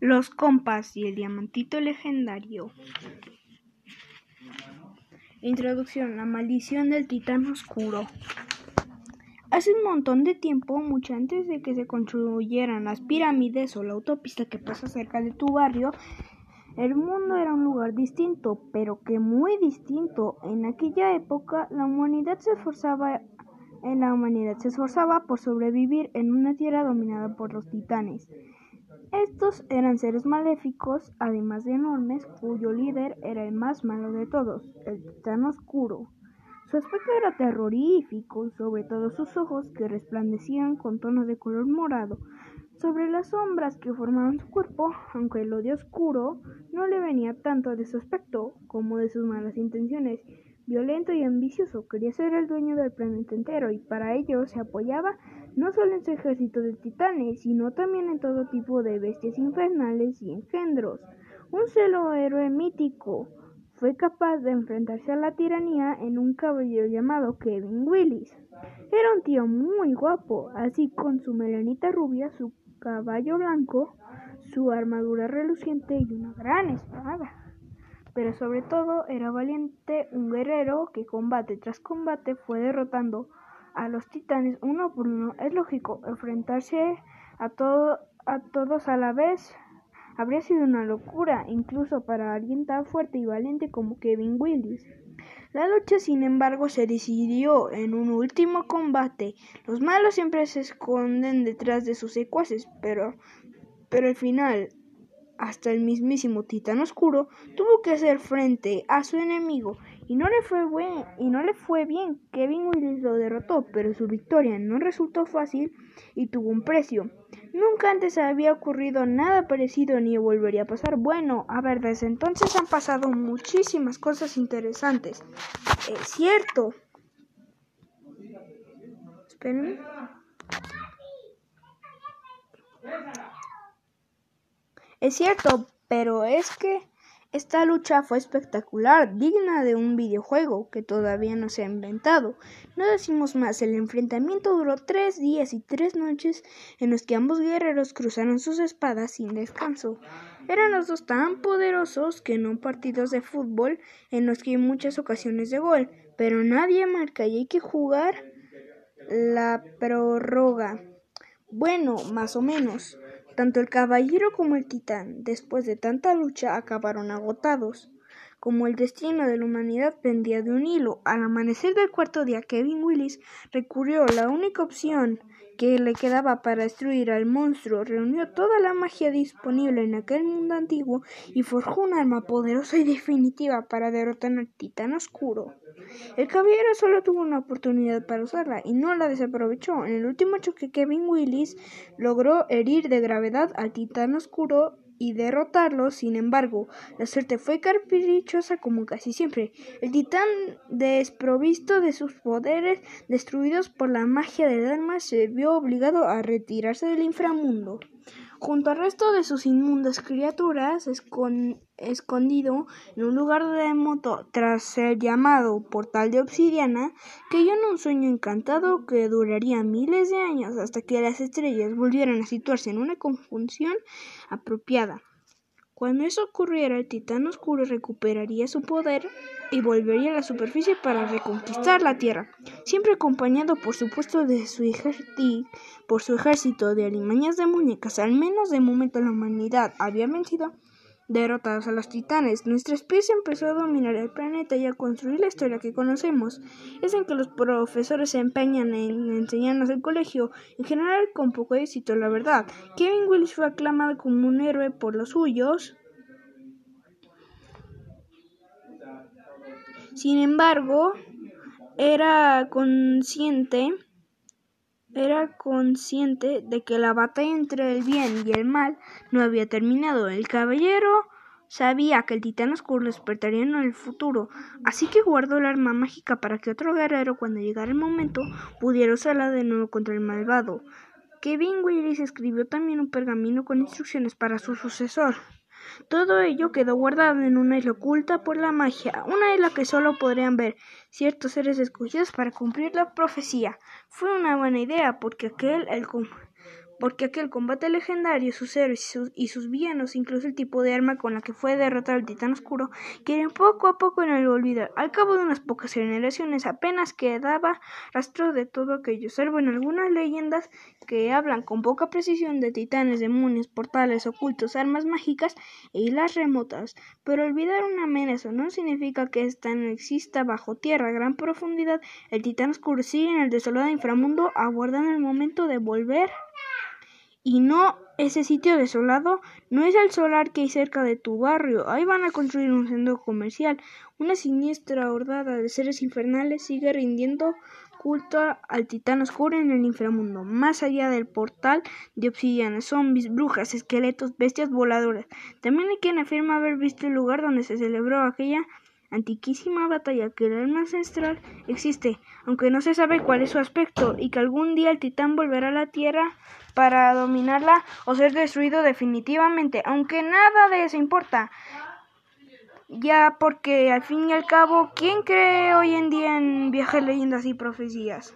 Los compas y el diamantito legendario. Introducción. La maldición del titán oscuro. Hace un montón de tiempo, mucho antes de que se construyeran las pirámides o la autopista que pasa cerca de tu barrio, el mundo era un lugar distinto, pero que muy distinto. En aquella época, la humanidad se esforzaba la humanidad se esforzaba por sobrevivir en una tierra dominada por los titanes. Estos eran seres maléficos, además de enormes, cuyo líder era el más malo de todos, el titán oscuro. Su aspecto era terrorífico, sobre todo sus ojos que resplandecían con tonos de color morado sobre las sombras que formaban su cuerpo, aunque el odio oscuro no le venía tanto de su aspecto como de sus malas intenciones. Violento y ambicioso, quería ser el dueño del planeta entero y para ello se apoyaba no solo en su ejército de titanes, sino también en todo tipo de bestias infernales y engendros. Un celo héroe mítico fue capaz de enfrentarse a la tiranía en un caballero llamado Kevin Willis. Era un tío muy guapo, así con su melanita rubia, su caballo blanco, su armadura reluciente y una gran espada pero sobre todo era valiente, un guerrero que combate tras combate fue derrotando a los titanes uno por uno. Es lógico, enfrentarse a, todo, a todos a la vez habría sido una locura, incluso para alguien tan fuerte y valiente como Kevin Willis. La lucha, sin embargo, se decidió en un último combate. Los malos siempre se esconden detrás de sus secuaces, pero, pero al final hasta el mismísimo Titán Oscuro tuvo que hacer frente a su enemigo y no le fue bien. Kevin Willis lo derrotó, pero su victoria no resultó fácil y tuvo un precio. Nunca antes había ocurrido nada parecido ni volvería a pasar. Bueno, a ver, desde entonces han pasado muchísimas cosas interesantes. Es cierto. Esperen. Es cierto, pero es que esta lucha fue espectacular, digna de un videojuego que todavía no se ha inventado. No decimos más, el enfrentamiento duró tres días y tres noches en los que ambos guerreros cruzaron sus espadas sin descanso. Eran los dos tan poderosos que no partidos de fútbol en los que hay muchas ocasiones de gol, pero nadie marca y hay que jugar la prórroga. Bueno, más o menos. Tanto el caballero como el titán, después de tanta lucha, acabaron agotados. Como el destino de la humanidad pendía de un hilo, al amanecer del cuarto día Kevin Willis recurrió a la única opción que le quedaba para destruir al monstruo, reunió toda la magia disponible en aquel mundo antiguo y forjó un arma poderosa y definitiva para derrotar al titán oscuro. El caballero solo tuvo una oportunidad para usarla y no la desaprovechó. En el último choque, Kevin Willis logró herir de gravedad al titán oscuro y derrotarlo. Sin embargo, la suerte fue caprichosa como casi siempre. El titán, desprovisto de sus poderes, destruidos por la magia del alma, se vio obligado a retirarse del inframundo. Junto al resto de sus inmundas criaturas, escondido en un lugar remoto tras ser llamado portal de obsidiana, cayó en un sueño encantado que duraría miles de años hasta que las estrellas volvieran a situarse en una conjunción apropiada. Cuando eso ocurriera, el titán oscuro recuperaría su poder y volvería a la superficie para reconquistar la Tierra, siempre acompañado por supuesto de su por su ejército de alimañas de muñecas. Al menos de momento la humanidad había vencido derrotados a los titanes. Nuestra especie empezó a dominar el planeta y a construir la historia que conocemos. Es en que los profesores se empeñan en enseñarnos el colegio, en general con poco éxito, la verdad. Kevin Willis fue aclamado como un héroe por los suyos. Sin embargo, era consciente era consciente de que la batalla entre el bien y el mal no había terminado. El caballero sabía que el titán oscuro despertaría en el futuro, así que guardó el arma mágica para que otro guerrero, cuando llegara el momento, pudiera usarla de nuevo contra el malvado. Kevin Willis escribió también un pergamino con instrucciones para su sucesor. Todo ello quedó guardado en una isla oculta por la magia, una isla que solo podrían ver ciertos seres escogidos para cumplir la profecía. Fue una buena idea porque aquel el porque aquel combate legendario, sus héroes y sus, villanos, incluso el tipo de arma con la que fue derrotado el titán oscuro, quieren poco a poco en el olvido. Al cabo de unas pocas generaciones apenas quedaba rastro de todo aquello, salvo en algunas leyendas que hablan con poca precisión de titanes, demonios, portales ocultos, armas mágicas e islas remotas. Pero olvidar una amenaza no significa que ésta no exista bajo tierra a gran profundidad. El titán oscuro sigue en el desolado inframundo aguardando el momento de volver y no, ese sitio desolado no es el solar que hay cerca de tu barrio. Ahí van a construir un centro comercial. Una siniestra hordada de seres infernales sigue rindiendo culto al titán oscuro en el inframundo, más allá del portal de obsidiana, zombies, brujas, esqueletos, bestias voladoras. También hay quien afirma haber visto el lugar donde se celebró aquella antiquísima batalla que el alma ancestral existe, aunque no se sabe cuál es su aspecto, y que algún día el titán volverá a la Tierra para dominarla o ser destruido definitivamente, aunque nada de eso importa. Ya porque al fin y al cabo, ¿quién cree hoy en día en viejas leyendas y profecías?